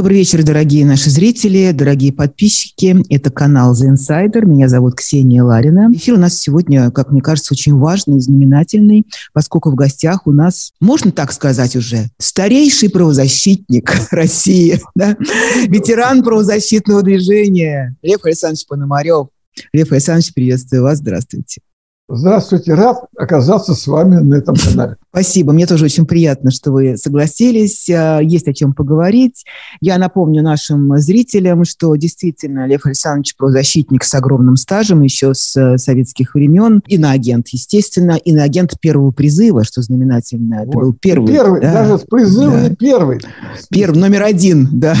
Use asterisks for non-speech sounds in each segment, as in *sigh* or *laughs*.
Добрый вечер, дорогие наши зрители, дорогие подписчики. Это канал The Insider. Меня зовут Ксения Ларина. Эфир у нас сегодня, как мне кажется, очень важный и знаменательный, поскольку в гостях у нас, можно так сказать уже, старейший правозащитник *laughs* России, да? ветеран правозащитного движения Лев Александрович Пономарев. Лев Александрович, приветствую вас. Здравствуйте. Здравствуйте, рад оказаться с вами на этом канале. Спасибо, мне тоже очень приятно, что вы согласились. А, есть о чем поговорить. Я напомню нашим зрителям, что действительно Лев Александрович правозащитник с огромным стажем еще с э, советских времен. Иноагент, естественно, иноагент первого призыва, что знаменательно. Это вот. был первый. Первый, да, даже с призыва да. первый. Первый, номер один, да.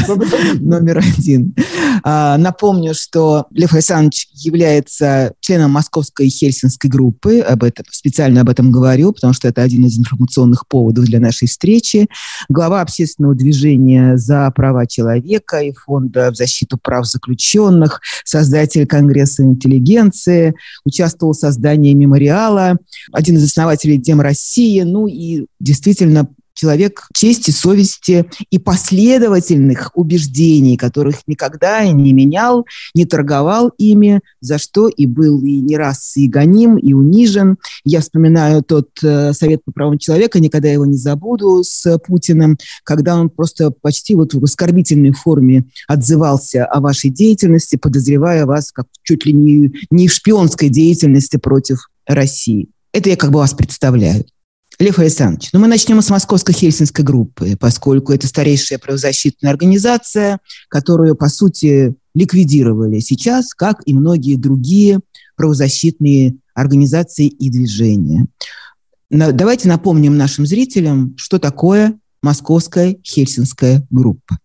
Номер один. А, напомню, что Лев Александрович является членом Московской и Хельсинской группы об этом, специально об этом говорю, потому что это один из информационных поводов для нашей встречи. Глава общественного движения за права человека и фонда в защиту прав заключенных, создатель Конгресса интеллигенции, участвовал в создании мемориала, один из основателей Дем России, ну и действительно человек чести, совести и последовательных убеждений, которых никогда не менял, не торговал ими, за что и был и не раз и гоним, и унижен. Я вспоминаю тот э, Совет по правам человека, никогда его не забуду, с Путиным, когда он просто почти вот в оскорбительной форме отзывался о вашей деятельности, подозревая вас как чуть ли не, не в шпионской деятельности против России. Это я как бы вас представляю. Лев Александрович, ну мы начнем с Московской Хельсинской группы, поскольку это старейшая правозащитная организация, которую, по сути, ликвидировали сейчас, как и многие другие правозащитные организации и движения. Давайте напомним нашим зрителям, что такое Московская Хельсинская группа.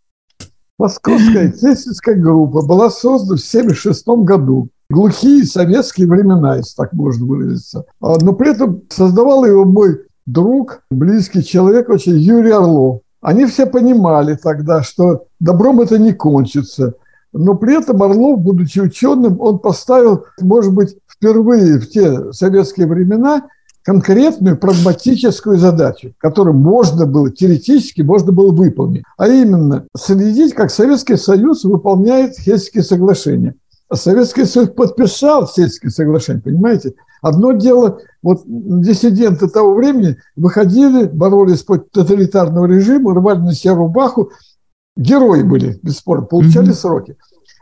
Московская Хельсинская группа была создана в 1976 году. Глухие советские времена, если так можно выразиться. А, но при этом создавал его мой друг, близкий человек очень, Юрий Орлов. Они все понимали тогда, что добром это не кончится. Но при этом Орлов, будучи ученым, он поставил, может быть, впервые в те советские времена конкретную прагматическую задачу, которую можно было, теоретически можно было выполнить. А именно, следить, как Советский Союз выполняет Хельсинские соглашения. Советский Союз подписал Хельсинские соглашения, понимаете? Одно дело, вот диссиденты того времени выходили, боролись против тоталитарного режима, рвали на себя рубаху, герои были, бесспорно, получали mm-hmm. сроки.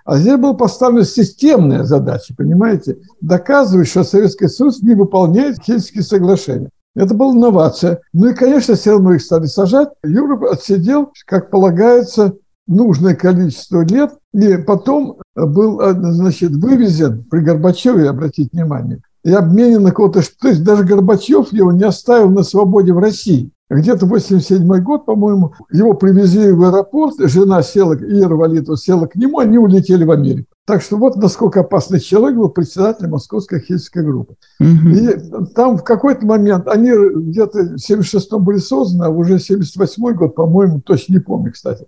А здесь была поставлена системная задача, понимаете, доказывать, что Советский Союз не выполняет Хельсинские соглашения. Это была инновация. Ну и, конечно, все равно их стали сажать. Юра отсидел, как полагается, нужное количество лет, и потом был, значит, вывезен при Горбачеве, обратите внимание, и обменен на кого-то. То есть даже Горбачев его не оставил на свободе в России. Где-то 87 год, по-моему, его привезли в аэропорт, жена села, Ира Валитова села к нему, они улетели в Америку. Так что вот насколько опасный человек был председатель Московской хельсинской группы. Угу. И там в какой-то момент, они где-то в 76-м были созданы, а уже 78 год, по-моему, точно не помню, кстати,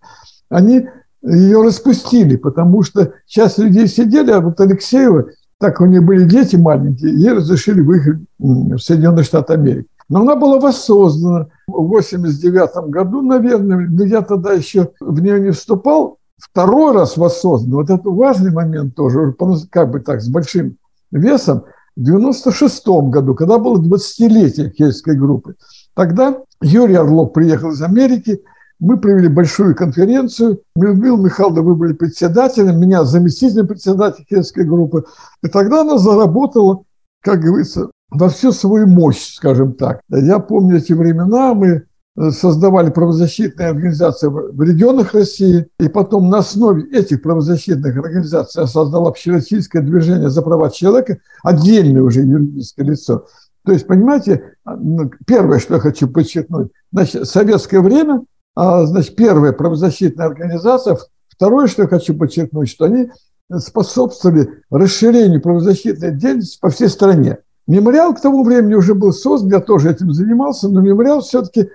они ее распустили, потому что часть людей сидели, а вот Алексеева так у нее были дети маленькие, ей разрешили выехать в Соединенные Штаты Америки. Но она была воссоздана в 89 году, наверное, но я тогда еще в нее не вступал. Второй раз воссоздана, вот это важный момент тоже, как бы так, с большим весом, в 96 году, когда было 20-летие Хельской группы. Тогда Юрий Орлов приехал из Америки – мы провели большую конференцию. Людмила Михайловна, вы были председателем, меня заместителем председателя Хельской группы. И тогда она заработала, как говорится, во всю свою мощь, скажем так. Я помню эти времена, мы э, создавали правозащитные организации в регионах России, и потом на основе этих правозащитных организаций я создал общероссийское движение за права человека, отдельное уже юридическое лицо. То есть, понимаете, ну, первое, что я хочу подчеркнуть, значит, советское время а, значит, первая правозащитная организация. Второе, что я хочу подчеркнуть, что они способствовали расширению правозащитной деятельности по всей стране. Мемориал к тому времени уже был создан, я тоже этим занимался, но мемориал все-таки,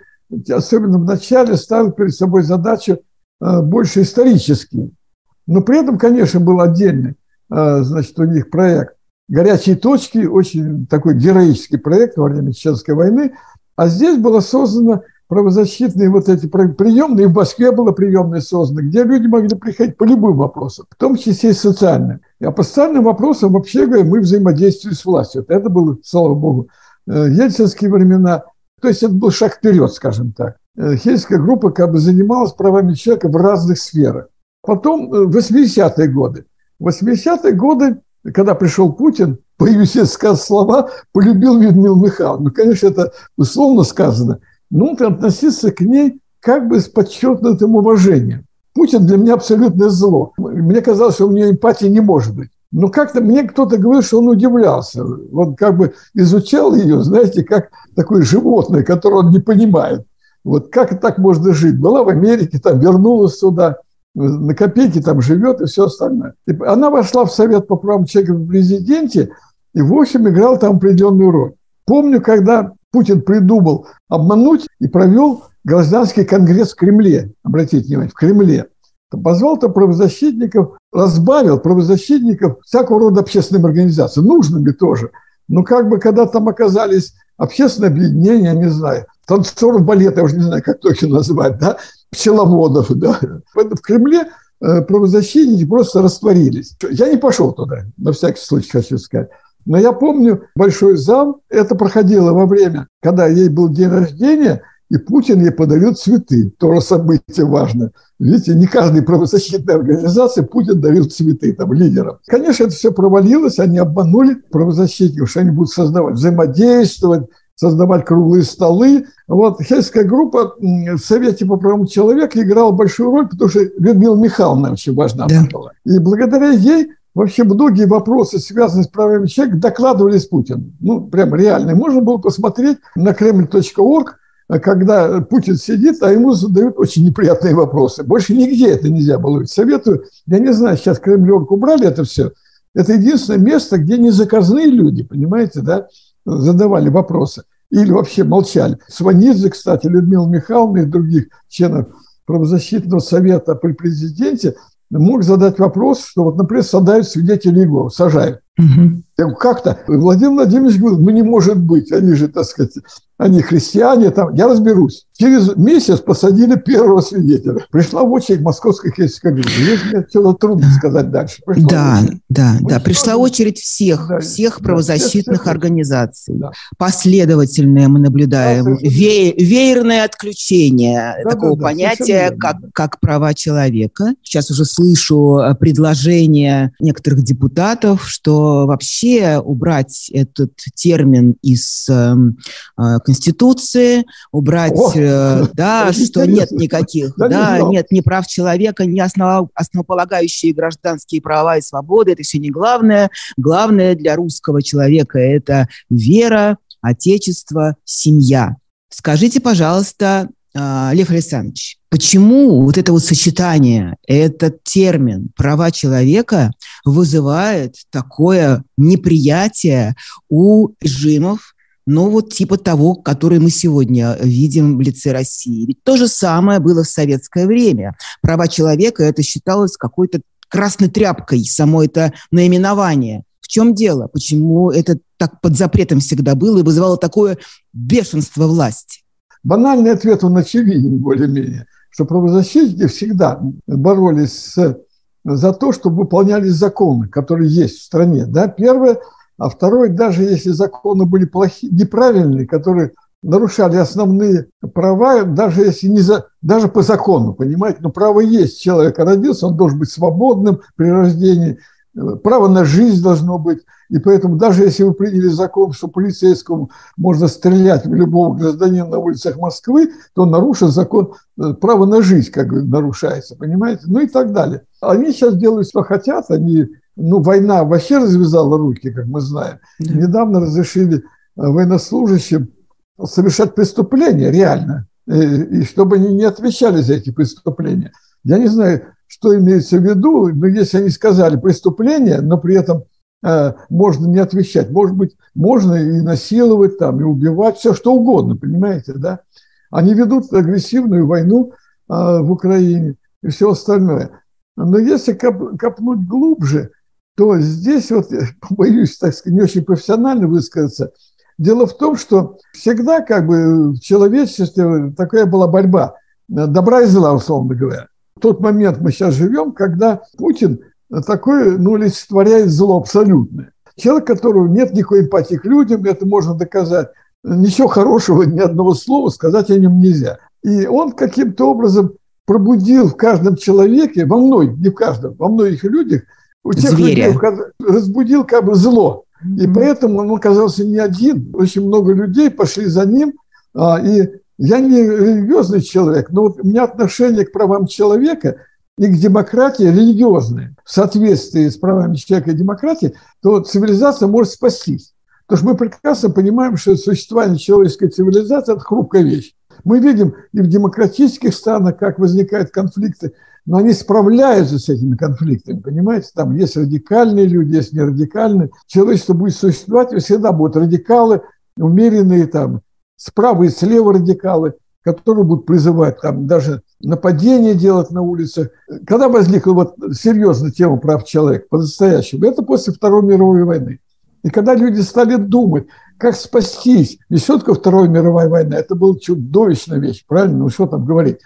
особенно в начале, ставил перед собой задачу а, больше исторический. Но при этом, конечно, был отдельный а, значит, у них проект «Горячие точки», очень такой героический проект во время Чеченской войны. А здесь была создана правозащитные вот эти приемные, в Москве было приемное создано, где люди могли приходить по любым вопросам, в том числе и социальным. А по социальным вопросам, вообще говоря, мы взаимодействовали с властью. Это было, слава богу, э, ельцинские времена. То есть это был шаг вперед, скажем так. Э, Хельская группа как бы занималась правами человека в разных сферах. Потом 80-е годы. 80-е годы, когда пришел Путин, появились слова «полюбил Людмилу Михайловну». Ну, конечно, это условно сказано. Ты относиться к ней как бы с подчеркнутым уважением. Путин для меня абсолютное зло. Мне казалось, что у меня эмпатии не может быть. Но как-то мне кто-то говорил, что он удивлялся. Он как бы изучал ее, знаете, как такое животное, которое он не понимает. Вот как так можно жить? Была в Америке, там вернулась сюда, на копейки там живет и все остальное. И она вошла в Совет по правам человека в президенте и, в общем, играла там определенную роль. Помню, когда Путин придумал обмануть и провел гражданский конгресс в Кремле, обратите внимание, в Кремле. Позвал там правозащитников, разбавил правозащитников всякого рода общественным организациям, нужными тоже. Но как бы когда там оказались общественные объединения, не знаю, танцоров балета, я уже не знаю, как точно назвать, да, пчеловодов, да. В Кремле э, правозащитники просто растворились. Я не пошел туда, на всякий случай хочу сказать. Но я помню большой зал, это проходило во время, когда ей был день рождения, и Путин ей подарил цветы. Тоже событие важно. Видите, не каждой правозащитной организации Путин дарил цветы там, лидерам. Конечно, это все провалилось, они обманули правозащитников, что они будут создавать, взаимодействовать, создавать круглые столы. Вот Хельская группа в Совете по правам человека играла большую роль, потому что Людмила Михайловна очень важна да. была. И благодаря ей вообще многие вопросы, связанные с правами человека, докладывались Путину. Ну, прям реально. Можно было посмотреть на kreml.org, когда Путин сидит, а ему задают очень неприятные вопросы. Больше нигде это нельзя было. Советую, я не знаю, сейчас Кремль.орг убрали это все. Это единственное место, где не заказные люди, понимаете, да, задавали вопросы или вообще молчали. Сванидзе, кстати, Людмила Михайловна и других членов правозащитного совета при президенте мог задать вопрос, что вот, например, сажают свидетелей Егова, сажают. Угу. Как-то Владимир Владимирович говорит, ну не может быть, они же, так сказать, они христиане, там, я разберусь. Через месяц посадили первого свидетеля. Пришла в очередь московской христианской группы. Здесь мне отсюда трудно сказать дальше. Пришла да, да, Мы да. Пришла очередь всех, да, всех правозащитных всех, организаций. Да. Последовательное мы наблюдаем. Да, Ве- веерное отключение да, такого да, да, понятия, как, как права человека. Сейчас уже слышу э, предложение некоторых депутатов, что вообще убрать этот термин из э, Конституции, убрать, О, э, *laughs* да, что нет никаких, да, да не нет ни прав человека, ни основ, основополагающие гражданские права и свободы, это все не главное. Главное для русского человека – это вера, отечество, семья. Скажите, пожалуйста, а, Лев Александрович, почему вот это вот сочетание, этот термин «права человека» вызывает такое неприятие у режимов, ну вот типа того, который мы сегодня видим в лице России. Ведь то же самое было в советское время. Права человека это считалось какой-то красной тряпкой, само это наименование. В чем дело? Почему это так под запретом всегда было и вызывало такое бешенство власти? Банальный ответ, он очевиден более-менее, что правозащитники всегда боролись за то, чтобы выполнялись законы, которые есть в стране. Да? Первое – а второй, даже если законы были плохие, неправильные, которые нарушали основные права, даже если не за, даже по закону, понимаете, но право есть. Человек родился, он должен быть свободным при рождении, право на жизнь должно быть. И поэтому даже если вы приняли закон, что полицейскому можно стрелять в любого гражданина на улицах Москвы, то он нарушил закон, э, право на жизнь как бы нарушается, понимаете? Ну и так далее. Они сейчас делают, что хотят, они ну, война вообще развязала руки, как мы знаем. Да. Недавно разрешили э, военнослужащим совершать преступления реально, и, э, и чтобы они не отвечали за эти преступления. Я не знаю, что имеется в виду, но если они сказали преступление, но при этом э, можно не отвечать, может быть, можно и насиловать там, и убивать, все что угодно, понимаете, да? Они ведут агрессивную войну э, в Украине и все остальное. Но если коп, копнуть глубже, то здесь вот, *laughs* боюсь, так сказать, не очень профессионально высказаться, Дело в том, что всегда как бы в человечестве такая была борьба добра и зла, условно говоря. В тот момент мы сейчас живем, когда Путин такой, ну, олицетворяет зло абсолютное. Человек, которого нет никакой эмпатии к людям, это можно доказать. Ничего хорошего, ни одного слова сказать о нем нельзя. И он каким-то образом пробудил в каждом человеке, во мной, не в каждом, во многих людях, у тех Зверя. людей разбудил как бы зло. И поэтому он оказался не один. Очень много людей пошли за ним. А, и я не религиозный человек, но вот у меня отношение к правам человека и к демократии религиозное. В соответствии с правами человека и демократии, то цивилизация может спастись. Потому что мы прекрасно понимаем, что существование человеческой цивилизации – это хрупкая вещь. Мы видим и в демократических странах, как возникают конфликты, но они справляются с этими конфликтами, понимаете? Там есть радикальные люди, есть нерадикальные. Человечество будет существовать, и всегда будут радикалы, умеренные там, справа и слева радикалы, которые будут призывать там даже нападения делать на улицах. Когда возникла вот серьезная тема прав человека по-настоящему? Это после Второй мировой войны. И когда люди стали думать, как спастись, ведь Вторая мировая война? Это была чудовищная вещь, правильно? Ну что там говорить?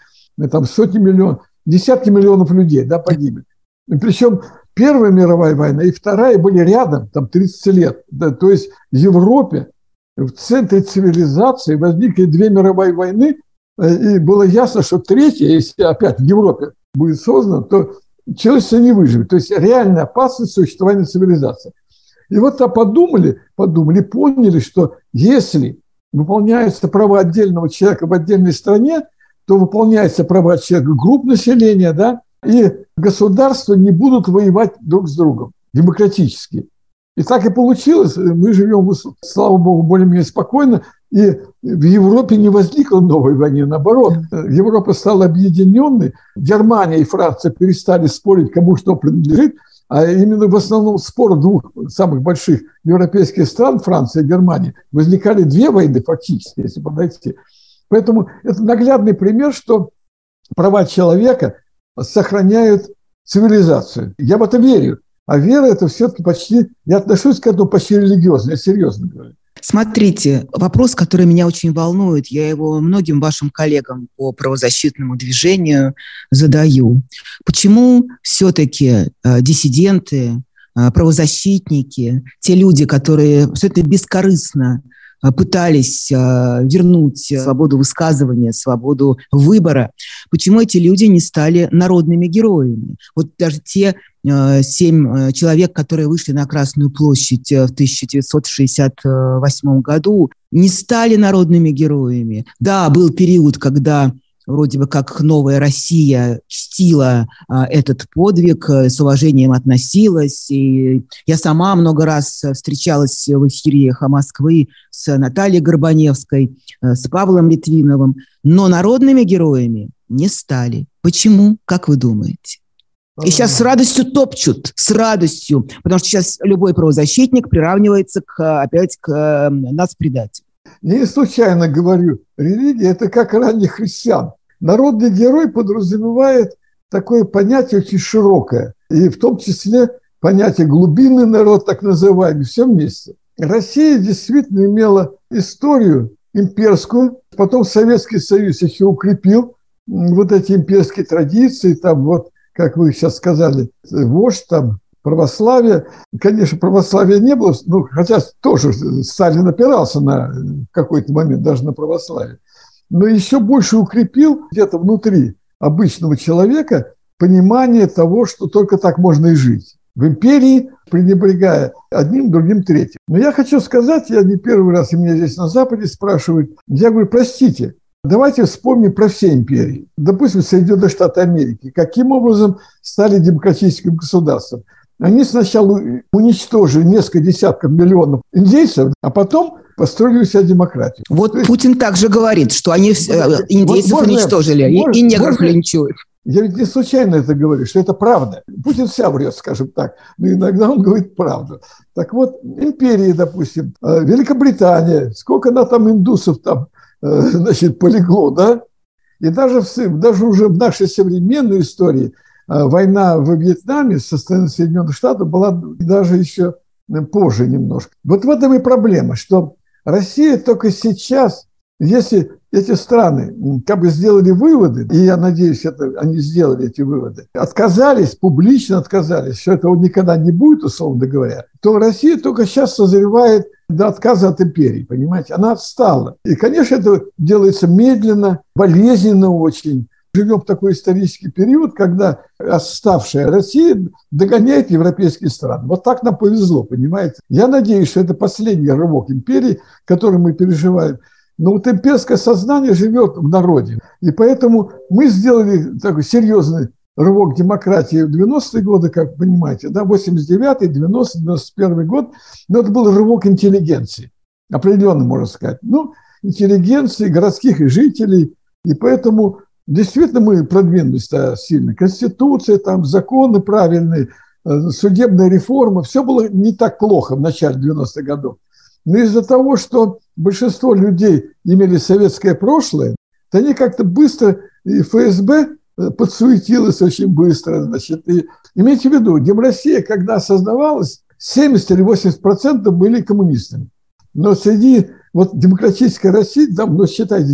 Там сотни миллионов, десятки миллионов людей да, погибли. Причем Первая мировая война и Вторая были рядом, там 30 лет. Да, то есть в Европе, в центре цивилизации возникли две мировые войны, э, и было ясно, что третья, если опять в Европе будет создана, то человечество не выживет. То есть реальная опасность существования цивилизации. И вот то подумали, подумали, поняли, что если выполняются права отдельного человека в отдельной стране, то выполняются права человека групп населения, да, и государства не будут воевать друг с другом демократически. И так и получилось. Мы живем, слава богу, более-менее спокойно. И в Европе не возникло новой войны. Наоборот, Европа стала объединенной. Германия и Франция перестали спорить, кому что принадлежит. А именно в основном спор двух самых больших европейских стран, Франции и Германии, возникали две войны фактически, если подойти. Поэтому это наглядный пример, что права человека сохраняют цивилизацию. Я в это верю. А вера – это все-таки почти, я отношусь к этому почти религиозно, я серьезно говорю. Смотрите, вопрос, который меня очень волнует, я его многим вашим коллегам по правозащитному движению задаю. Почему все-таки э, диссиденты, э, правозащитники, те люди, которые все это бескорыстно пытались вернуть свободу высказывания, свободу выбора, почему эти люди не стали народными героями? Вот даже те Э, семь э, человек, которые вышли на Красную площадь э, в 1968 году, не стали народными героями. Да, был период, когда вроде бы как новая Россия чтила а, этот подвиг, с уважением относилась. И я сама много раз встречалась в эфире «Эхо Москвы» с Натальей Горбаневской, с Павлом Литвиновым, но народными героями не стали. Почему, как вы думаете? И сейчас с радостью топчут, с радостью, потому что сейчас любой правозащитник приравнивается к, опять к э, нацпредателю. Не случайно говорю, религия – это как ранних христиан. Народный герой подразумевает такое понятие очень широкое, и в том числе понятие глубинный народ, так называемый, все вместе. Россия действительно имела историю имперскую, потом Советский Союз еще укрепил вот эти имперские традиции, там вот как вы сейчас сказали, вождь там, православие. Конечно, православия не было, ну, хотя тоже Сталин опирался на какой-то момент даже на православие. Но еще больше укрепил где-то внутри обычного человека понимание того, что только так можно и жить. В империи, пренебрегая одним, другим, третьим. Но я хочу сказать, я не первый раз, и меня здесь на Западе спрашивают, я говорю, простите, Давайте вспомним про все империи. Допустим, Соединенные Штаты Америки. Каким образом стали демократическим государством? Они сначала уничтожили несколько десятков миллионов индейцев, а потом построили у себя демократию. Вот есть, Путин также говорит, что они э, индейцев вот можно, уничтожили можно, и негров линчуют. Я ведь не случайно это говорю, что это правда. Путин вся врет, скажем так, но иногда он говорит правду. Так вот, империи, допустим, э, Великобритания, сколько она там индусов там Э, *laughs* значит, полегло, да? И даже, в, даже уже в нашей современной истории война в Вьетнаме со стороны Соединенных Штатов была даже еще позже немножко. Вот в этом и проблема, что Россия только сейчас, если эти страны как бы сделали выводы, и я надеюсь, это, они сделали эти выводы, отказались, публично отказались, что этого никогда не будет, условно говоря, то Россия только сейчас созревает до отказа от империи, понимаете? Она отстала. И, конечно, это делается медленно, болезненно очень. Живем в такой исторический период, когда оставшая Россия догоняет европейские страны. Вот так нам повезло, понимаете? Я надеюсь, что это последний рывок империи, который мы переживаем. Но вот имперское сознание живет в народе. И поэтому мы сделали такой серьезный рывок демократии в 90-е годы, как понимаете, да, 89-й, 90 91 год, но это был рывок интеллигенции, определенно, можно сказать. Ну, интеллигенции, городских жителей, и поэтому действительно мы продвинулись сильно. Конституция, там, законы правильные, э, судебная реформа, все было не так плохо в начале 90-х годов. Но из-за того, что большинство людей имели советское прошлое, то они как-то быстро, и ФСБ э, подсуетилась очень быстро. Значит, и имейте в виду, Демроссия, когда создавалась, 70 или 80 процентов были коммунистами. Но среди вот демократической России, там, ну, считайте,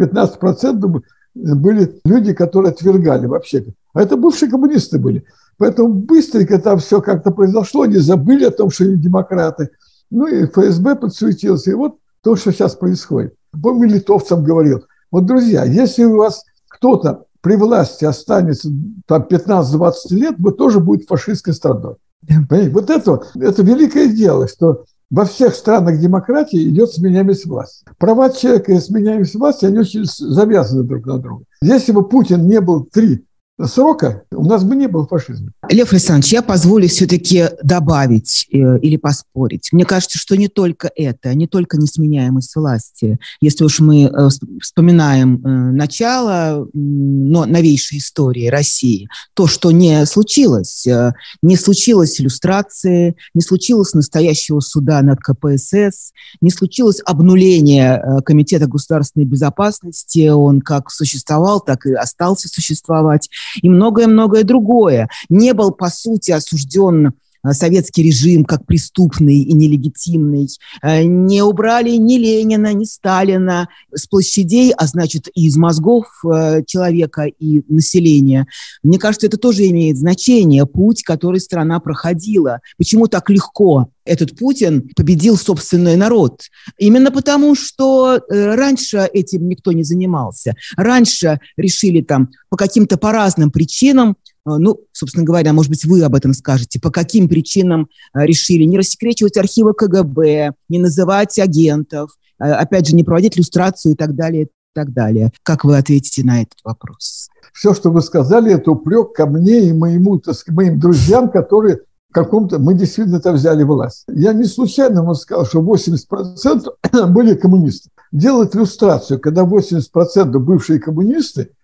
10-15 процентов были люди, которые отвергали вообще. А это бывшие коммунисты были. Поэтому быстренько там все как-то произошло, они забыли о том, что они демократы. Ну и ФСБ подсуетился. И вот то, что сейчас происходит. Помню, литовцам говорил, вот, друзья, если у вас кто-то при власти останется там 15-20 лет, вы тоже будет фашистской страной. Понимаете? Вот это, это великое дело, что во всех странах демократии идет сменяемость власти. Права человека и сменяемость власти, они очень завязаны друг на друга. Если бы Путин не был три срока у нас бы не было фашизма. Лев Александрович, я позволю все-таки добавить э, или поспорить. Мне кажется, что не только это, не только несменяемость власти. Если уж мы э, вспоминаем э, начало, но новейшей истории России, то, что не случилось, э, не случилось иллюстрации, не случилось настоящего суда над КПСС, не случилось обнуление э, Комитета государственной безопасности, он как существовал, так и остался существовать и многое-многое другое. Не был, по сути, осужден советский режим как преступный и нелегитимный. Э, не убрали ни Ленина, ни Сталина с площадей, а значит и из мозгов э, человека и населения. Мне кажется, это тоже имеет значение, путь, который страна проходила. Почему так легко этот Путин победил собственный народ. Именно потому, что э, раньше этим никто не занимался. Раньше решили там по каким-то по разным причинам э, ну, собственно говоря, может быть, вы об этом скажете, по каким причинам э, решили не рассекречивать архивы КГБ, не называть агентов, опять же, не проводить иллюстрацию и так далее, и так далее. Как вы ответите на этот вопрос? Все, что вы сказали, это упрек ко мне и моему, так сказать, моим друзьям, которые каком-то... Мы действительно там взяли власть. Я не случайно вам сказал, что 80% были коммунисты. Делать иллюстрацию, когда 80% бывшие коммунисты, а,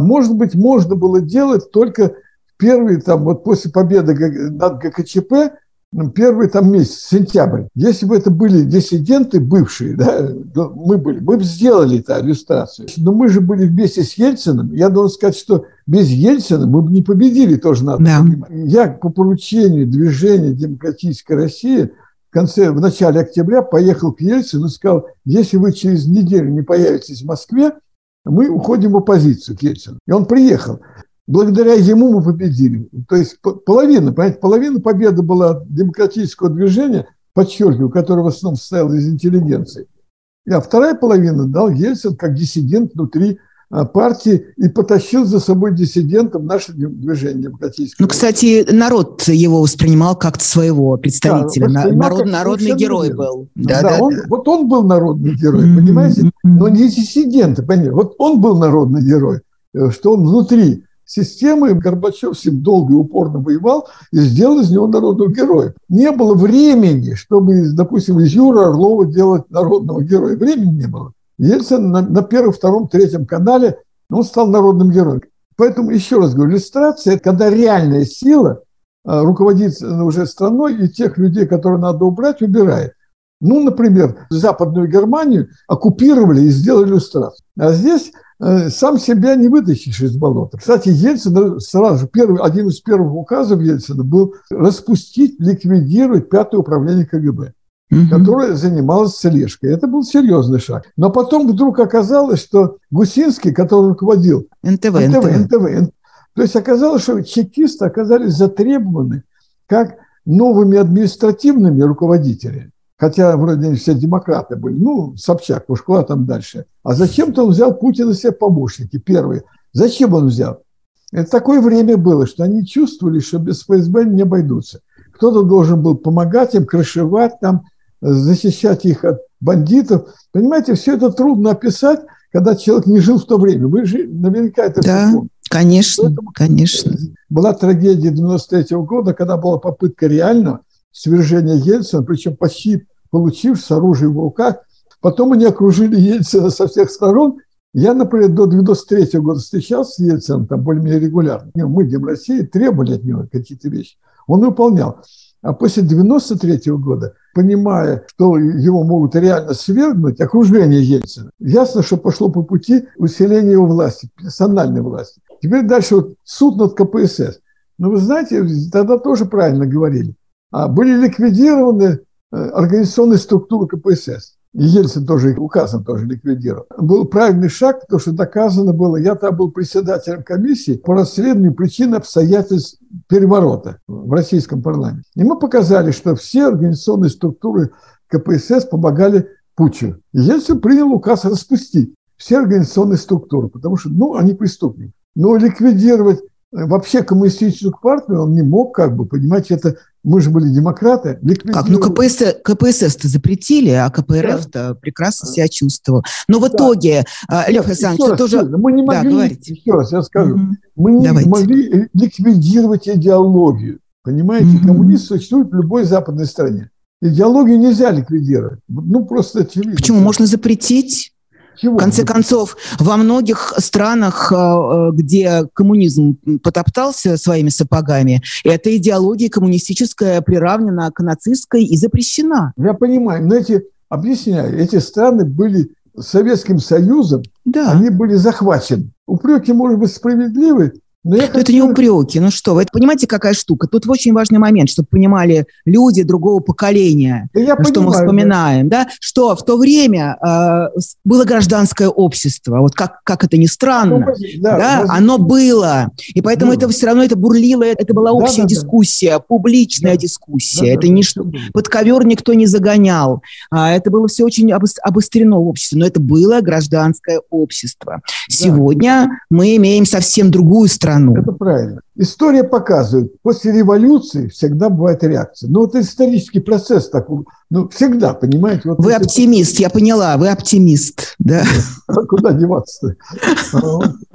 может быть, можно было делать только первый, там, вот после победы над ГКЧП, первый там месяц, сентябрь. Если бы это были диссиденты бывшие, да, мы были, мы бы сделали эту иллюстрацию. Но мы же были вместе с Ельциным. Я должен сказать, что без Ельцина мы бы не победили, тоже надо да. понимать. Я по поручению движения «Демократической России» в конце, в начале октября поехал к Ельцину и сказал, если вы через неделю не появитесь в Москве, мы уходим в оппозицию к Ельцину. И он приехал благодаря ему мы победили. То есть половина, понимаете, половина победы была демократического движения, подчеркиваю, которое в основном состояло из интеллигенции. А вторая половина дал Ельцин как диссидент внутри партии и потащил за собой диссидентов наше движение демократическое. Ну, кстати, народ его воспринимал как своего представителя. Да, народ, народный герой верно. был. Да, да, да, он, да. Вот он был народный герой, mm-hmm. понимаете? Но не диссиденты, понимаете? Вот он был народный герой, э, что он внутри системы. Горбачев с ним долго и упорно воевал и сделал из него народного героя. Не было времени, чтобы, допустим, из Юры Орлова делать народного героя. Времени не было. Ельцин на, на первом, втором, третьем канале он стал народным героем. Поэтому, еще раз говорю, иллюстрация – это когда реальная сила а, руководит уже страной, и тех людей, которые надо убрать, убирает. Ну, например, Западную Германию оккупировали и сделали иллюстрацию. А здесь Э, сам себя не вытащишь из болота. Кстати, Ельцин сразу, первый, один из первых указов Ельцина был распустить, ликвидировать пятое управление КГБ. Угу. которая занималась слежкой. Это был серьезный шаг. Но потом вдруг оказалось, что Гусинский, который руководил НТВ, НТВ, НТВ, НТВ то есть оказалось, что чекисты оказались затребованы как новыми административными руководителями. Хотя вроде все демократы были. Ну, Собчак, уж куда там дальше. А зачем-то он взял Путина себе помощники, первые. Зачем он взял? Это такое время было, что они чувствовали, что без ФСБ не обойдутся. Кто-то должен был помогать им, крышевать там, защищать их от бандитов. Понимаете, все это трудно описать, когда человек не жил в то время. Вы же наверняка это да, все конечно, Поэтому конечно. Была трагедия 93 -го года, когда была попытка реально свержения Ельцина, причем почти получив с оружием в руках. Потом они окружили Ельцина со всех сторон я, например, до 93 года встречался с Ельцином там более-менее регулярно. Мы, Дем России, требовали от него какие-то вещи. Он выполнял. А после 93 года, понимая, что его могут реально свергнуть, окружение Ельцина, ясно, что пошло по пути усиления его власти, персональной власти. Теперь дальше вот суд над КПСС. Но вы знаете, тогда тоже правильно говорили. А были ликвидированы э, организационные структуры КПСС. Ельцин тоже указом тоже ликвидировал. Был правильный шаг, потому что доказано было, я там был председателем комиссии по расследованию причин обстоятельств переворота в российском парламенте. И мы показали, что все организационные структуры КПСС помогали Путину. Ельцин принял указ распустить все организационные структуры, потому что, ну, они преступники. Но ликвидировать вообще коммунистическую партию он не мог, как бы, понимаете, это мы же были демократы. Как? Ну, КПСС, КПСС-то запретили, а КПРФ-то да. прекрасно себя чувствовал. Но в итоге, да. Лев Александрович, ты тоже... Мы не могли, да, говорите. еще раз я скажу, угу. мы не Давайте. могли ликвидировать идеологию. Понимаете, угу. коммунизм существует в любой западной стране. Идеологию нельзя ликвидировать. Ну, просто очевидно. Почему? Можно запретить? Чего? В конце концов, во многих странах, э, э, где коммунизм потоптался своими сапогами, эта идеология коммунистическая приравнена к нацистской и запрещена. Я понимаю, но эти, объясняю, эти страны были Советским Союзом, да. они были захвачены. Упреки, может быть, справедливы, но ну, хочу... Это не упреки. Ну что, вы понимаете, какая штука? Тут очень важный момент, чтобы понимали люди другого поколения, да я что понимаю, мы вспоминаем, да. да, что в то время э, было гражданское общество. Вот как, как это ни странно, ну, да, да, да, оно было. И поэтому было. это все равно это бурлило, это была общая да, да, дискуссия, да. публичная да. дискуссия. Да, это да, не что, под ковер никто не загонял. А, это было все очень обострено в обществе, но это было гражданское общество. Да. Сегодня мы имеем совсем другую страну страну. Это правильно. История показывает, после революции всегда бывает реакция. Но это исторический процесс такой, ну, всегда, понимаете? Вот вы оптимист, я поняла, вы оптимист, да. А куда деваться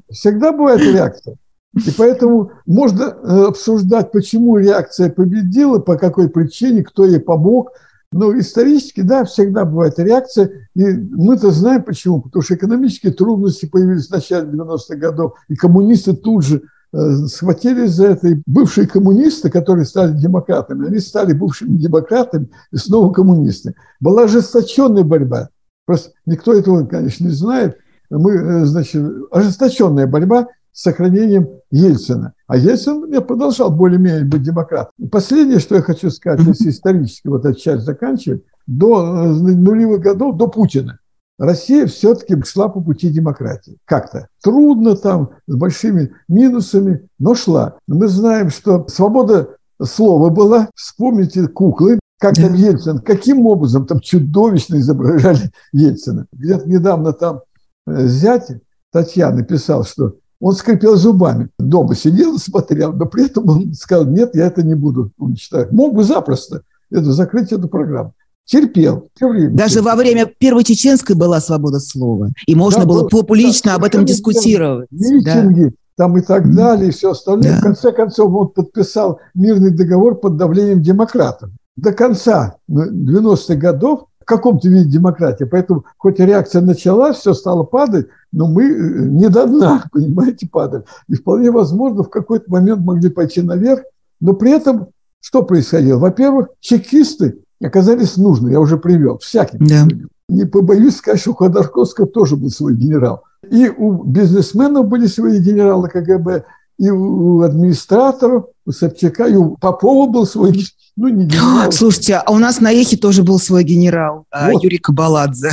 Всегда бывает реакция. И поэтому можно э, обсуждать, почему реакция победила, по какой причине, кто ей помог. Но исторически, да, всегда бывает реакция. И мы-то знаем почему. Потому что экономические трудности появились в начале 90-х годов. И коммунисты тут же Э, схватились за это. И бывшие коммунисты, которые стали демократами, они стали бывшими демократами и снова коммунисты. Была ожесточенная борьба. Просто никто этого, конечно, не знает. Мы, э, значит, ожесточенная борьба с сохранением Ельцина. А Ельцин я продолжал более-менее быть демократом. Последнее, что я хочу сказать, если исторически вот эту часть заканчивать, до э, нулевых годов, до Путина, Россия все-таки шла по пути демократии. Как-то. Трудно там, с большими минусами, но шла. Мы знаем, что свобода слова была. Вспомните куклы, как там Ельцин, каким образом там чудовищно изображали Ельцина. Где-то недавно там э, зять Татьяна писал, что он скрипел зубами. Дома сидел смотрел, но при этом он сказал, нет, я это не буду уничтожать. Мог бы запросто это, закрыть эту программу терпел. Даже терпел. во время Первой Чеченской была свобода слова. И можно да, было публично да, об этом дискутировать. Митинги да. там и так далее, и все остальное. Да. В конце концов, он подписал мирный договор под давлением демократов. До конца 90-х годов в каком-то виде демократии. Поэтому хоть реакция началась, все стало падать, но мы э, не до дна, *laughs* понимаете, падали. И вполне возможно, в какой-то момент могли пойти наверх. Но при этом что происходило? Во-первых, чекисты оказались нужны, я уже привел, всяких. Да. Не побоюсь сказать, что у Ходорковского тоже был свой генерал. И у бизнесменов были свои генералы КГБ, и у администраторов, у Собчака, и у Попова был свой Ну, не генерал. Слушайте, а у нас на Эхе тоже был свой генерал, а, вот. Юрий Кабаладзе.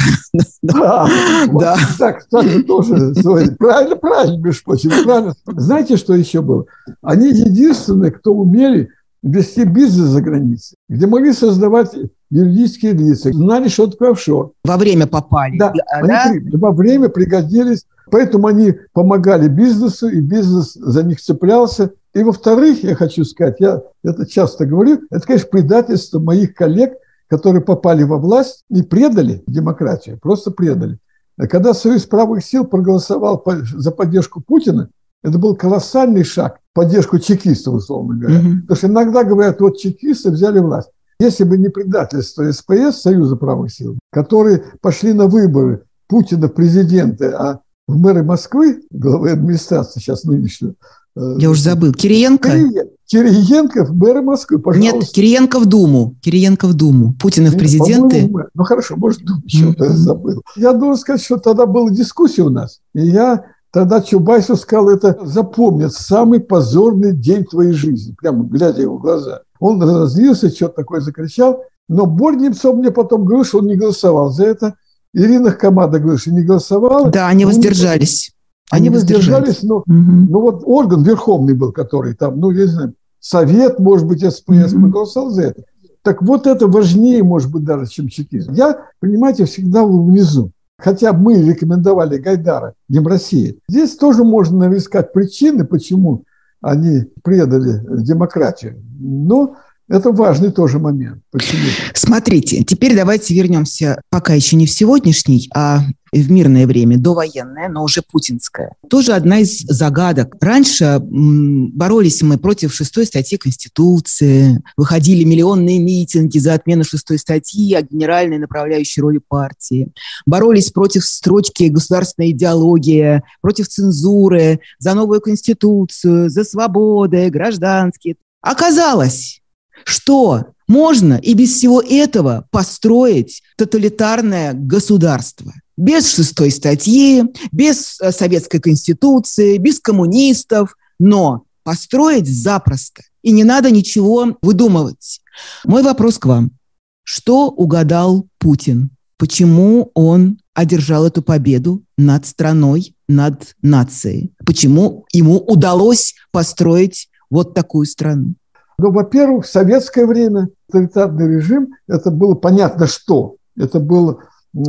Да, *laughs* да. Так, кстати, тоже свой. Правильно, правильно, между прочим, правильно. Знаете, что еще было? Они единственные, кто умели вести бизнес за границей, где могли создавать юридические лица, знали, что такое офшор. Во время попали. Да, да? Они во время пригодились, поэтому они помогали бизнесу, и бизнес за них цеплялся. И во-вторых, я хочу сказать, я это часто говорю, это, конечно, предательство моих коллег, которые попали во власть и предали демократию, просто предали. Когда Союз правых сил проголосовал за поддержку Путина, это был колоссальный шаг в поддержку чекистов, условно говоря. Mm-hmm. Потому что иногда говорят, вот чекисты взяли власть. Если бы не предательство СПС, Союза правых сил, которые пошли на выборы Путина в президенты, а в мэры Москвы, главы администрации сейчас нынешнюю, э, я уже забыл. Кириенко? Кириенко в мэры Москвы, пожалуйста. Нет, Кириенко в Думу. Кириенко в Думу. Путина в президенты. Ну хорошо, может, Думу еще-то mm-hmm. забыл. Я должен сказать, что тогда была дискуссия у нас. И я Тогда Чубайсов сказал это, запомнит, самый позорный день твоей жизни, прямо глядя его в глаза. Он разозлился, что-то такое закричал, но Борь Немцов мне потом говорил, что он не голосовал за это. Ирина Хамада говорит, что не голосовала. Да, они воздержались. Они, воздержались, но, угу. но вот орган верховный был, который там, ну, я не знаю, совет, может быть, СПС угу. голосовал за это. Так вот это важнее, может быть, даже, чем чекизм. Я, понимаете, всегда внизу. Хотя мы рекомендовали Гайдара, Дем России. Здесь тоже можно искать причины, почему они предали демократию. Но это важный тоже момент. Почему? Смотрите, теперь давайте вернемся пока еще не в сегодняшний, а в мирное время, довоенное, но уже путинское. Тоже одна из загадок. Раньше боролись мы против шестой статьи Конституции, выходили миллионные митинги за отмену шестой статьи о генеральной направляющей роли партии. Боролись против строчки государственной идеологии, против цензуры, за новую Конституцию, за свободы, гражданские. Оказалось, что можно и без всего этого построить тоталитарное государство. Без шестой статьи, без э, советской конституции, без коммунистов, но построить запросто. И не надо ничего выдумывать. Мой вопрос к вам. Что угадал Путин? Почему он одержал эту победу над страной, над нацией? Почему ему удалось построить вот такую страну? Ну, во-первых, в советское время тоталитарный режим, это было понятно что. Это была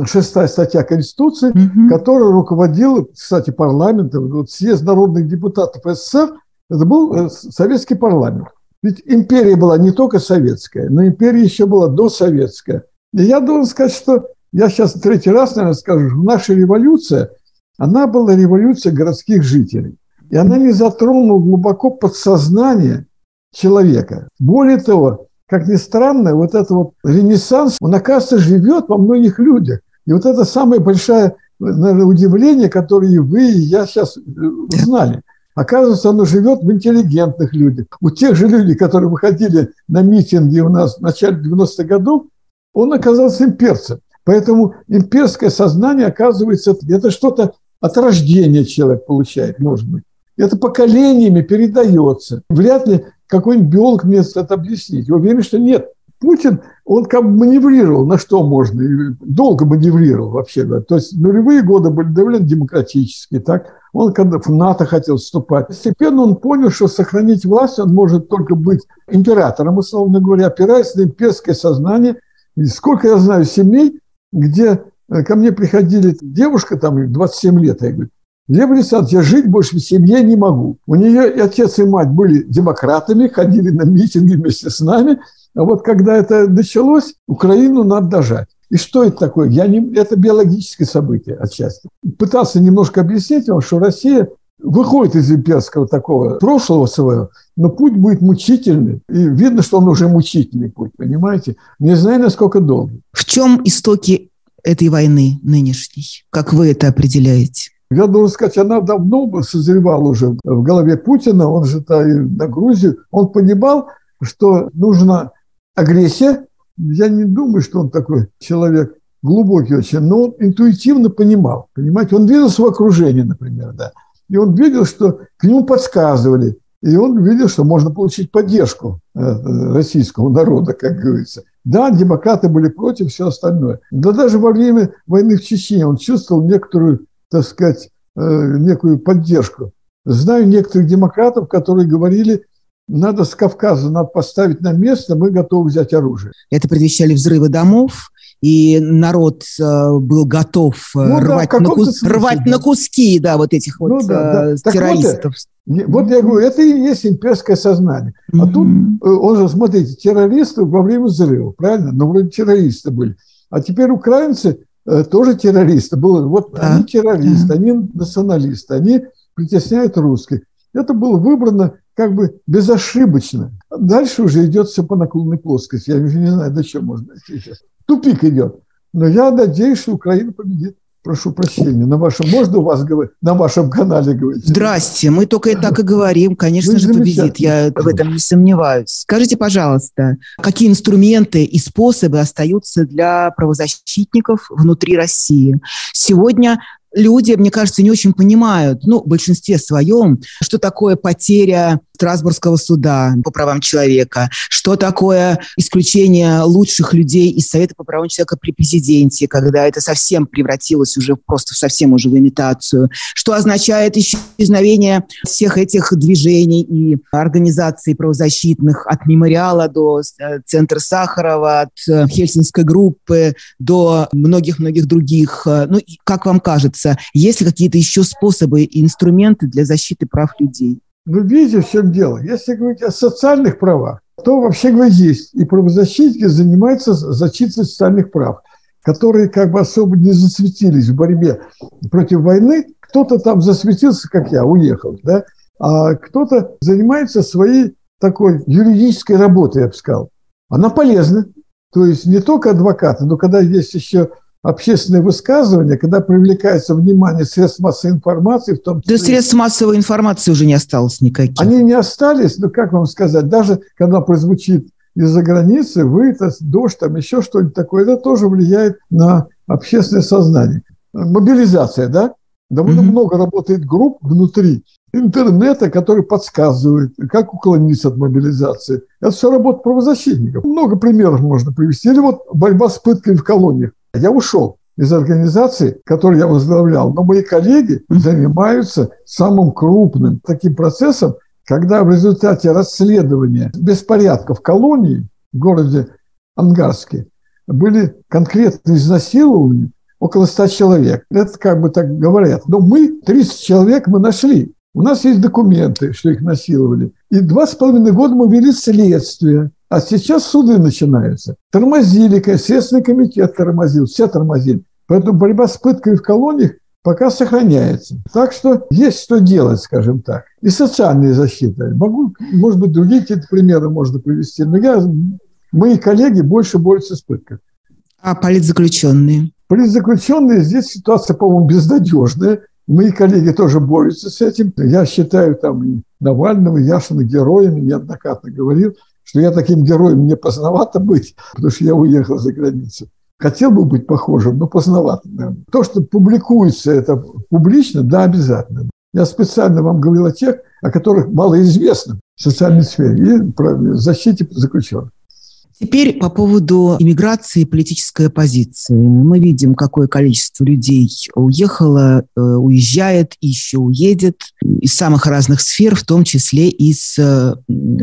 шестая статья Конституции, угу. которая руководила, кстати, парламентом. Вот съезд народных депутатов СССР, это был э, советский парламент. Ведь империя была не только советская, но империя еще была досоветская. И я должен сказать, что я сейчас третий раз, наверное, скажу, наша революция, она была революция городских жителей. И она не затронула глубоко подсознание человека. Более того, как ни странно, вот этот вот ренессанс, он, оказывается, живет во многих людях. И вот это самое большое, наверное, удивление, которое и вы, и я сейчас э, узнали. Оказывается, оно живет в интеллигентных людях. У тех же людей, которые выходили на митинги у нас в начале 90-х годов, он оказался имперцем. Поэтому имперское сознание, оказывается, это что-то от рождения человек получает, может быть. Это поколениями передается. Вряд ли какой-нибудь биолог мне это объяснить. Я уверен, что нет. Путин, он как бы маневрировал, на что можно, долго маневрировал вообще. Да. То есть нулевые годы были довольно демократические. Так? Он когда в НАТО хотел вступать. Постепенно он понял, что сохранить власть он может только быть императором, условно говоря, опираясь на имперское сознание. И сколько я знаю семей, где э, ко мне приходили девушка, там 27 лет, я говорю, Лев Александрович, я жить больше в семье не могу. У нее и отец, и мать были демократами, ходили на митинги вместе с нами. А вот когда это началось, Украину надо дожать. И что это такое? Я не, это биологическое событие отчасти. Пытался немножко объяснить вам, что Россия выходит из имперского такого прошлого своего, но путь будет мучительный. И видно, что он уже мучительный путь, понимаете? Не знаю, насколько долгий. В чем истоки этой войны нынешней? Как вы это определяете? Я должен сказать, она давно созревала уже в голове Путина, он же на Грузию. Он понимал, что нужна агрессия. Я не думаю, что он такой человек глубокий очень, но он интуитивно понимал. Понимаете, он видел свое окружение, например, да. И он видел, что к нему подсказывали. И он видел, что можно получить поддержку э, российского народа, как говорится. Да, демократы были против, все остальное. Да даже во время войны в Чечне он чувствовал некоторую, так сказать, э, некую поддержку. Знаю некоторых демократов, которые говорили, надо с Кавказа, надо поставить на место, мы готовы взять оружие. Это предвещали взрывы домов, и народ э, был готов э, ну, рвать, да, на, кус, смысле, рвать да. на куски да, вот этих ну, вот да, да. террористов. Вот, вот я говорю, это и есть имперское сознание. А mm-hmm. тут, э, он же, смотрите, террористы во время взрыва, правильно? Ну, вроде террористы были. А теперь украинцы тоже террористы. Было, вот да. они террористы, да. они националисты, они притесняют русских. Это было выбрано как бы безошибочно. Дальше уже идет все по наклонной плоскости. Я не знаю, до чего можно сейчас тупик идет. Но я надеюсь, что Украина победит. Прошу прощения, на вашем, можно у вас говорить, на вашем канале говорить? Здрасте, мы только и так и говорим, конечно же победит, я в этом не сомневаюсь. Скажите, пожалуйста, какие инструменты и способы остаются для правозащитников внутри России? Сегодня люди, мне кажется, не очень понимают, ну, в большинстве своем, что такое потеря Страсбургского суда по правам человека, что такое исключение лучших людей из Совета по правам человека при президенте, когда это совсем превратилось уже просто совсем уже в имитацию, что означает исчезновение всех этих движений и организаций правозащитных от мемориала до э, Центра Сахарова, от э, Хельсинской группы до многих-многих других. Ну, как вам кажется, есть ли какие-то еще способы и инструменты для защиты прав людей? Ну, видите, в чем дело. Если говорить о социальных правах, то вообще говоря есть. И правозащитники занимаются защитой социальных прав, которые как бы особо не засветились в борьбе против войны. Кто-то там засветился, как я, уехал, да? а кто-то занимается своей такой юридической работой, я бы сказал. Она полезна. То есть не только адвокаты, но когда есть еще общественные высказывания, когда привлекается внимание средств массовой информации, в том числе... Да средств массовой информации уже не осталось никаких. Они не остались, но как вам сказать, даже когда прозвучит из-за границы, вытас, дождь, там еще что-нибудь такое, это тоже влияет на общественное сознание. Мобилизация, да? Довольно mm-hmm. много работает групп внутри интернета, которые подсказывают, как уклониться от мобилизации. Это все работа правозащитников. Много примеров можно привести. Или вот борьба с пытками в колониях. Я ушел из организации, которую я возглавлял, но мои коллеги занимаются самым крупным таким процессом, когда в результате расследования беспорядков в колонии в городе Ангарске были конкретно изнасилованы около 100 человек. Это как бы так говорят. Но мы, 30 человек мы нашли. У нас есть документы, что их насиловали. И два с половиной года мы вели следствие. А сейчас суды начинаются. Тормозили, Следственный комитет тормозил, все тормозили. Поэтому борьба с пыткой в колониях пока сохраняется. Так что есть что делать, скажем так. И социальная защита. Могу, может быть, другие какие-то примеры можно привести. Но я, мои коллеги больше борются с пыткой. А политзаключенные? Политзаключенные, здесь ситуация, по-моему, безнадежная. Мои коллеги тоже борются с этим. Я считаю там Навального, Яшина героями, неоднократно говорил – что я таким героем не поздновато быть, потому что я уехал за границу. Хотел бы быть похожим, но поздновато. Наверное. То, что публикуется это публично, да, обязательно. Я специально вам говорил о тех, о которых мало известно в социальной сфере и про защите заключенных. Теперь по поводу иммиграции и политической оппозиции. Мы видим, какое количество людей уехало, э, уезжает и еще уедет из самых разных сфер, в том числе из э,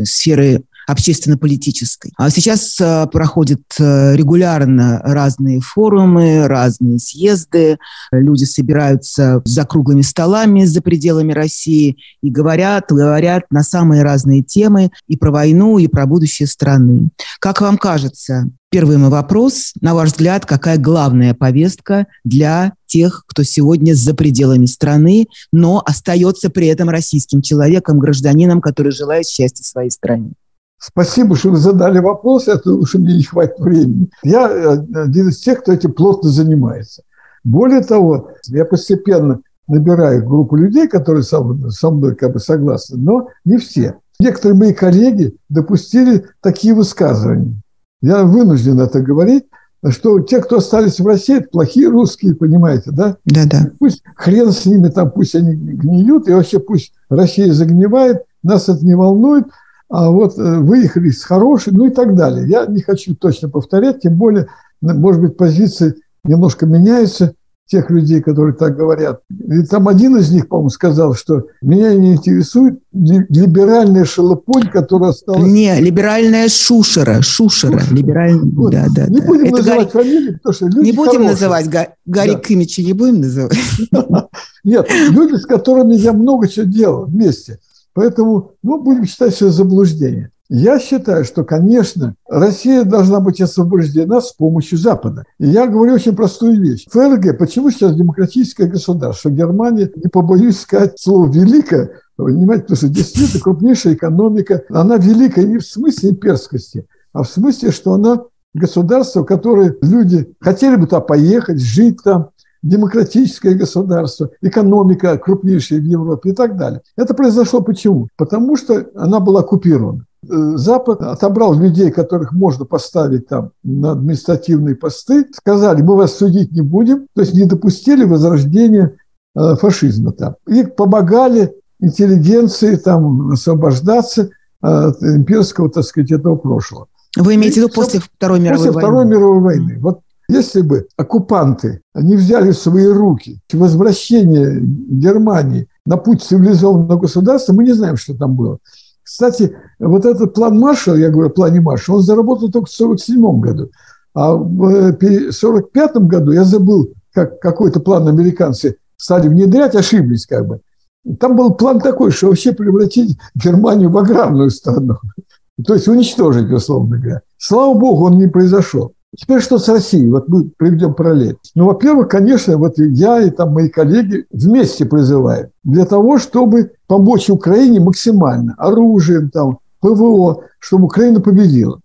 сферы общественно-политической. А сейчас э, проходят э, регулярно разные форумы, разные съезды, люди собираются за круглыми столами за пределами России и говорят, говорят на самые разные темы и про войну, и про будущее страны. Как вам кажется, Первый мой вопрос. На ваш взгляд, какая главная повестка для тех, кто сегодня за пределами страны, но остается при этом российским человеком, гражданином, который желает счастья своей стране? Спасибо, что вы задали вопрос, это уже мне не хватит времени. Я э, один из тех, кто этим плотно занимается. Более того, я постепенно набираю группу людей, которые со мной, со мной как бы согласны, но не все. Некоторые мои коллеги допустили такие высказывания. Я вынужден это говорить, что те, кто остались в России, это плохие русские, понимаете, да? Да, да. Пусть хрен с ними там, пусть они гниют, и вообще пусть Россия загнивает, нас это не волнует, а вот э, выехали с хорошей, ну и так далее. Я не хочу точно повторять, тем более, может быть, позиции немножко меняются тех людей, которые так говорят. И там один из них, по-моему, сказал, что меня не интересует либеральная шелопонь, которая стала... Не, либеральная шушера, шушера, шушера. либеральная, вот. да, да. Не да. будем Это называть Гарри... фамилии, потому что люди Не будем хорошие. называть, Га... Гарри да. Кимича не будем называть. *laughs* Нет, люди, с которыми я много чего делал вместе. Поэтому, ну, будем считать, что это заблуждение. Я считаю, что, конечно, Россия должна быть освобождена с помощью Запада. И я говорю очень простую вещь. ФРГ, почему сейчас демократическое государство? Германия, не побоюсь сказать слово «великое», понимаете, потому что действительно крупнейшая экономика, она великая не в смысле имперскости, а в смысле, что она государство, в которое люди хотели бы туда поехать, жить там, демократическое государство, экономика крупнейшая в Европе и так далее. Это произошло почему? Потому что она была оккупирована. Э, Запад отобрал людей, которых можно поставить там на административные посты, сказали, мы вас судить не будем, то есть не допустили возрождения э, фашизма там. И помогали интеллигенции там освобождаться от имперского, так сказать, этого прошлого. Вы имеете в виду после Второй мировой после войны? Второй мировой войны. Вот если бы оккупанты не взяли в свои руки возвращение Германии на путь цивилизованного государства, мы не знаем, что там было. Кстати, вот этот план Маршалла, я говорю о плане Маршалла, он заработал только в 1947 году. А в 1945 году, я забыл, как какой-то план американцы стали внедрять, ошиблись как бы. Там был план такой, что вообще превратить Германию в аграрную страну. *laughs* То есть уничтожить, условно говоря. Слава богу, он не произошел. Теперь что с Россией? Вот мы приведем параллель. Ну, во-первых, конечно, вот я и там мои коллеги вместе призываем для того, чтобы помочь Украине максимально оружием, там, ПВО, чтобы Украина победила.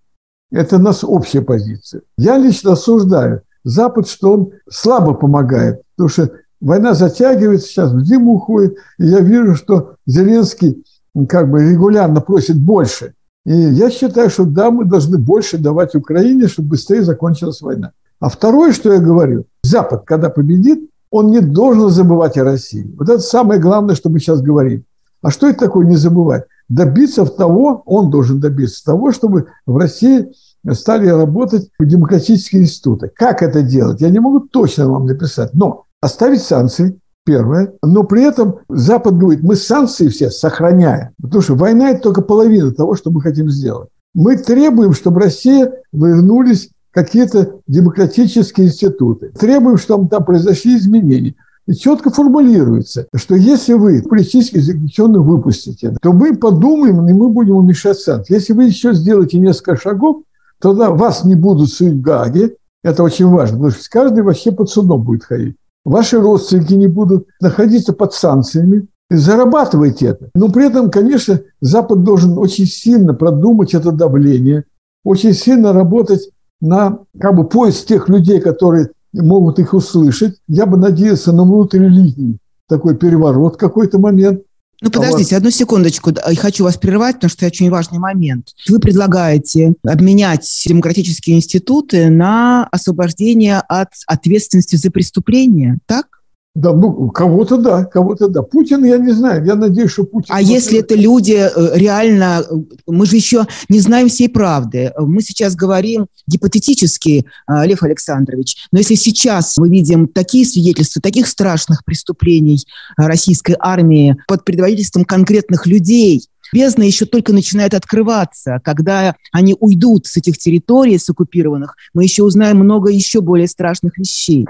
Это у нас общая позиция. Я лично осуждаю Запад, что он слабо помогает, потому что война затягивается, сейчас в зиму уходит, и я вижу, что Зеленский как бы регулярно просит больше – и я считаю, что да, мы должны больше давать Украине, чтобы быстрее закончилась война. А второе, что я говорю, Запад, когда победит, он не должен забывать о России. Вот это самое главное, что мы сейчас говорим. А что это такое не забывать? Добиться того, он должен добиться того, чтобы в России стали работать демократические институты. Как это делать? Я не могу точно вам написать, но оставить санкции, Первое. Но при этом Запад говорит, мы санкции все сохраняем. Потому что война – это только половина того, что мы хотим сделать. Мы требуем, чтобы Россия вернулись какие-то демократические институты. Требуем, чтобы там произошли изменения. И четко формулируется, что если вы политических заключенных выпустите, то мы подумаем, и мы будем уменьшать санкции. Если вы еще сделаете несколько шагов, тогда вас не будут судить в Гаге. Это очень важно, потому что каждый вообще под судом будет ходить ваши родственники не будут находиться под санкциями, зарабатывайте это. Но при этом, конечно, Запад должен очень сильно продумать это давление, очень сильно работать на как бы, поиск тех людей, которые могут их услышать. Я бы надеялся на внутрилинейный такой переворот какой-то момент – ну, подождите, одну секундочку. Хочу вас прервать, потому что это очень важный момент. Вы предлагаете обменять демократические институты на освобождение от ответственности за преступления, так? Да, ну, кого-то да, кого-то да. Путин, я не знаю, я надеюсь, что Путин... А если это люди э, реально... Э, мы же еще не знаем всей правды. Мы сейчас говорим гипотетически, э, Лев Александрович, но если сейчас мы видим такие свидетельства таких страшных преступлений российской армии под предводительством конкретных людей, бездна еще только начинает открываться. Когда они уйдут с этих территорий, с оккупированных, мы еще узнаем много еще более страшных вещей.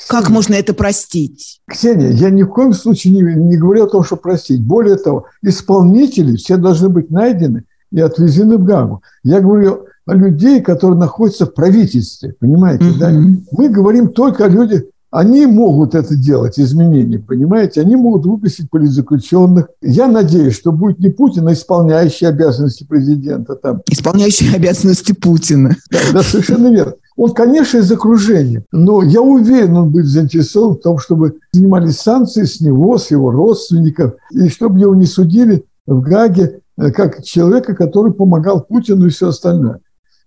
Ксения, как можно это простить? Ксения, я ни в коем случае не, не говорю о том, что простить. Более того, исполнители все должны быть найдены и отвезены в Гагу. Я говорю о людей, которые находятся в правительстве, понимаете, угу. да? Мы говорим только о людях, они могут это делать, изменения, понимаете? Они могут выпустить политзаключенных. Я надеюсь, что будет не Путин, а исполняющий обязанности президента. Там. Исполняющий обязанности Путина. Да, да, совершенно верно. Он, конечно, из окружения, но я уверен, он будет заинтересован в том, чтобы снимались санкции с него, с его родственников, и чтобы его не судили в Гаге э, как человека, который помогал Путину и все остальное.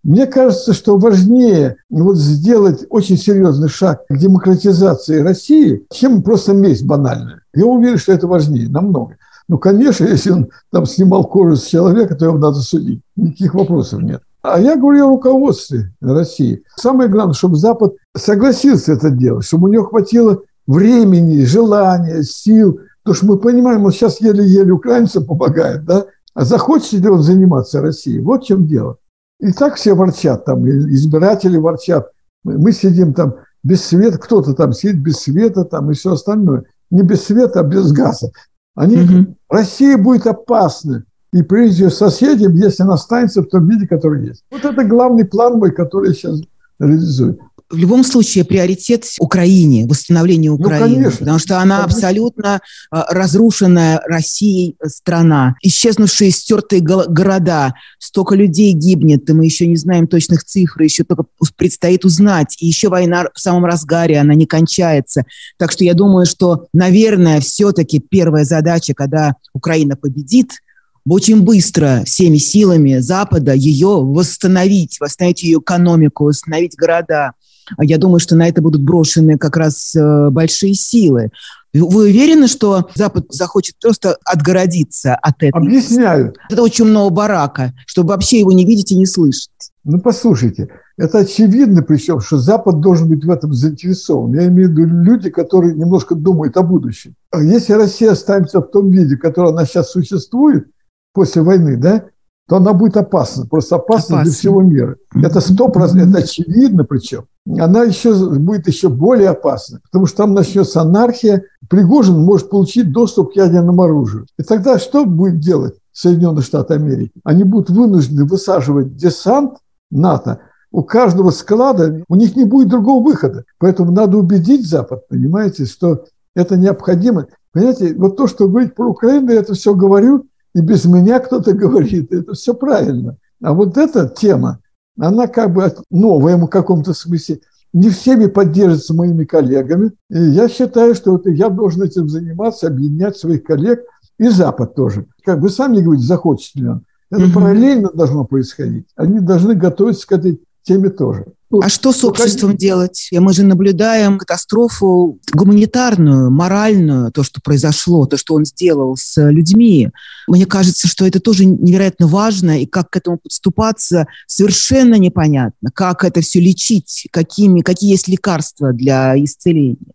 Мне кажется, что важнее вот сделать очень серьезный шаг к демократизации России, чем просто месть банальная. Я уверен, что это важнее намного. Ну, конечно, если он там снимал кожу с человека, то его надо судить. Никаких вопросов нет. А я говорю о руководстве России. Самое главное, чтобы Запад согласился это делать, чтобы у него хватило времени, желания, сил. Потому что мы понимаем, он сейчас еле-еле украинцам помогает, да? А захочет ли он заниматься Россией? Вот в чем дело. И так все ворчат, там, избиратели ворчат. Мы сидим там без света, кто-то там сидит без света там и все остальное. Не без света, а без газа. Они, угу. Россия будет опасна. И прежде соседям, если она останется в том виде, который есть. Вот это главный план мой, который я сейчас реализую в любом случае приоритет Украине, восстановлению ну, Украины, ну, конечно, потому что она конечно. абсолютно а, разрушенная Россией страна, исчезнувшие, стертые города, столько людей гибнет, и мы еще не знаем точных цифр, еще только предстоит узнать, и еще война в самом разгаре, она не кончается. Так что я думаю, что, наверное, все-таки первая задача, когда Украина победит – очень быстро всеми силами Запада ее восстановить, восстановить ее экономику, восстановить города. Я думаю, что на это будут брошены как раз э, большие силы. Вы уверены, что Запад захочет просто отгородиться от этого? Объясняю. Это очень много барака, чтобы вообще его не видеть и не слышать. Ну, послушайте, это очевидно, причем, что Запад должен быть в этом заинтересован. Я имею в виду люди, которые немножко думают о будущем. А если Россия останется в том виде, в котором она сейчас существует, после войны, да, то она будет опасна, просто опасна, опасна. для всего мира. Это сто процентов, это очевидно причем. Она еще будет еще более опасна, потому что там начнется анархия. Пригожин может получить доступ к ядерному оружию. И тогда что будет делать Соединенные Штаты Америки? Они будут вынуждены высаживать десант НАТО. У каждого склада у них не будет другого выхода. Поэтому надо убедить Запад, понимаете, что это необходимо. Понимаете, вот то, что говорить про Украину, я это все говорю, и без меня кто-то *laughs* говорит, это все правильно. А вот эта тема, она как бы новая в каком-то смысле, не всеми поддерживается моими коллегами. И я считаю, что вот я должен этим заниматься, объединять своих коллег и Запад тоже. Как вы сами говорите, захочет ли он. Это mm параллельно должно происходить. Они должны готовиться к этой теме тоже. А что с обществом ну, делать? Мы же наблюдаем катастрофу гуманитарную, моральную, то, что произошло, то, что он сделал с людьми. Мне кажется, что это тоже невероятно важно, и как к этому подступаться, совершенно непонятно. Как это все лечить, какими, какие есть лекарства для исцеления.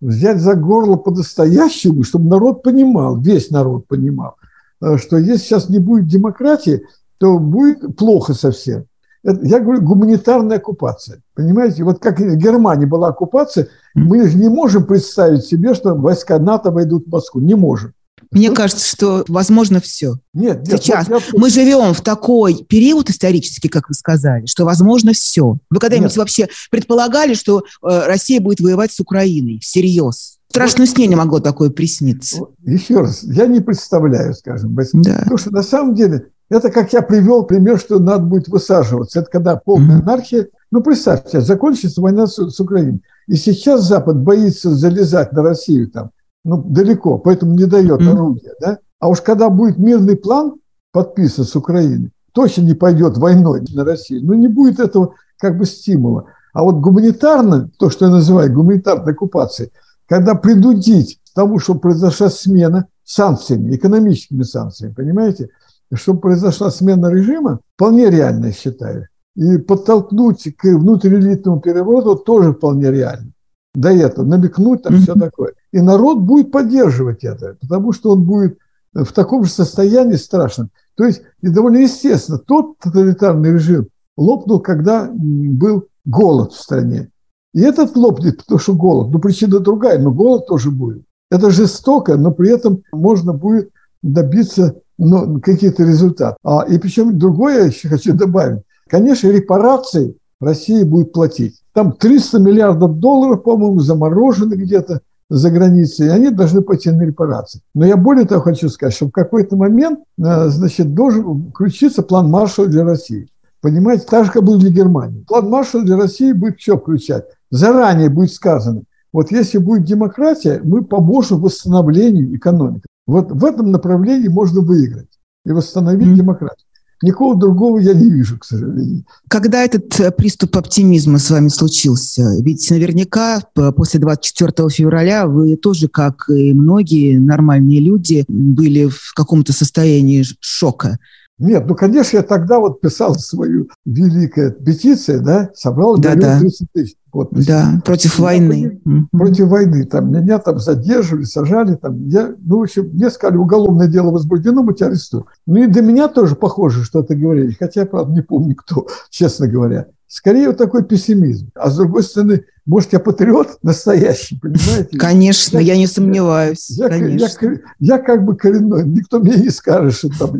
Взять за горло по-настоящему, чтобы народ понимал, весь народ понимал, э, что если сейчас не будет демократии, то будет плохо совсем я говорю, гуманитарная оккупация. Понимаете, вот как в Германии была оккупация, мы же не можем представить себе, что войска НАТО войдут в Москву. Не можем. Мне кажется, что возможно все. Нет, нет Сейчас вот я... мы живем в такой период исторический, как вы сказали, что возможно все. Вы когда-нибудь вообще предполагали, что э, Россия будет воевать с Украиной всерьез? Страшно вот, сне не могло такое присниться. Еще раз, я не представляю, скажем, да. потому что на самом деле это, как я привел пример, что надо будет высаживаться. Это когда полная анархия. Ну, представьте, закончится война с, с Украиной. И сейчас Запад боится залезать на Россию там, ну, далеко, поэтому не дает орудия. Да? А уж когда будет мирный план подписан с Украиной, точно не пойдет войной на Россию. Ну, не будет этого как бы стимула. А вот гуманитарно, то, что я называю гуманитарной оккупацией, когда принудить тому, что произошла смена санкциями, экономическими санкциями, понимаете – чтобы произошла смена режима, вполне реально, я считаю. И подтолкнуть к внутриэлитному перевороту тоже вполне реально. До этого намекнуть там mm-hmm. все такое. И народ будет поддерживать это, потому что он будет в таком же состоянии страшном. То есть, и довольно естественно, тот тоталитарный режим лопнул, когда был голод в стране. И этот лопнет, потому что голод. Ну, причина другая, но голод тоже будет. Это жестоко, но при этом можно будет добиться ну, какие-то результаты. А, и причем другое еще хочу добавить. Конечно, репарации Россия будет платить. Там 300 миллиардов долларов, по-моему, заморожены где-то за границей, и они должны пойти на репарации. Но я более того хочу сказать, что в какой-то момент э, значит, должен включиться план Маршалла для России. Понимаете, так же, как был для Германии. План Маршалла для России будет что включать? Заранее будет сказано, вот если будет демократия, мы поможем восстановлению экономики. Вот в этом направлении можно выиграть и восстановить mm-hmm. демократию. Никого другого я не вижу, к сожалению. Когда этот э, приступ оптимизма с вами случился? Ведь наверняка после 24 февраля вы тоже, как и многие нормальные люди, были в каком-то состоянии шока. Нет, ну, конечно, я тогда вот писал свою великую петицию, да, собрал да, да. 30 тысяч подписей. Да, против войны. Против угу. войны. Там меня там задерживали, сажали. Там, я, ну, в общем, мне сказали, уголовное дело возбуждено, мы тебя арестуем. Ну, и до меня тоже похоже что-то говорили, хотя я, правда, не помню кто, *laughs* честно говоря. Скорее вот такой пессимизм. А с другой стороны, может, я патриот настоящий, понимаете? Конечно, я, я не сомневаюсь. Я, конечно. Я, я, я как бы коренной, никто мне не скажет, что там...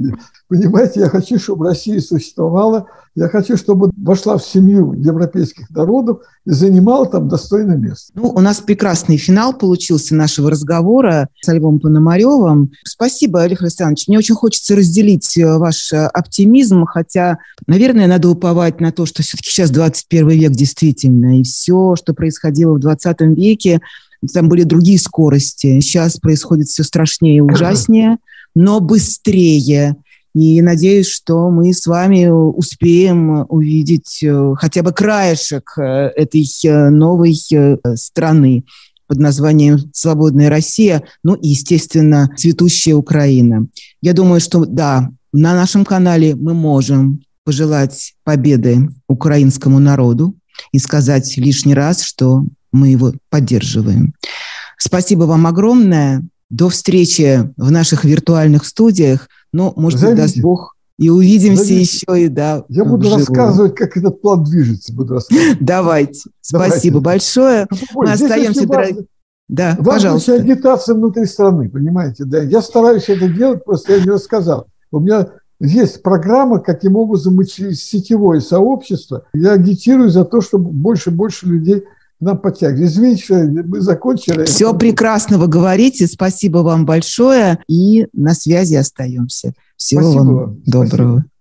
Понимаете, я хочу, чтобы Россия существовала, я хочу, чтобы вошла в семью европейских народов и занимала там достойное место. Ну, у нас прекрасный финал получился нашего разговора с Львом Пономаревым. Спасибо, Олег Александрович. Мне очень хочется разделить э, ваш э, оптимизм, хотя, наверное, надо уповать на то, что все-таки сейчас 21 век действительно, и все, что происходило в 20 веке, там были другие скорости. Сейчас происходит все страшнее и ужаснее, но быстрее. И надеюсь, что мы с вами успеем увидеть э, хотя бы краешек э, этой э, новой страны под названием «Свободная Россия», ну и, естественно, «Цветущая Украина». Я думаю, что да, на нашем канале мы можем пожелать победы украинскому народу и сказать лишний раз, что мы его поддерживаем. Спасибо вам огромное. До встречи в наших виртуальных студиях. Ну, может Завидите. быть, даст Бог, и увидимся Завидите. еще и да. Я буду вживую. рассказывать, как этот план движется. Буду рассказывать. *laughs* Давайте. Спасибо большое. Ну, Мы остаемся, дорогие. Да, Важно пожалуйста. агитация внутри страны, понимаете? Да, я стараюсь это делать, просто я не рассказал. У меня есть программа, каким образом мы через сетевое сообщество, я агитирую за то, чтобы больше и больше людей нам подтягивать. Извините, что мы закончили. Все прекрасно вы говорите. Спасибо вам большое. И на связи остаемся. Всего Спасибо вам доброго. Спасибо.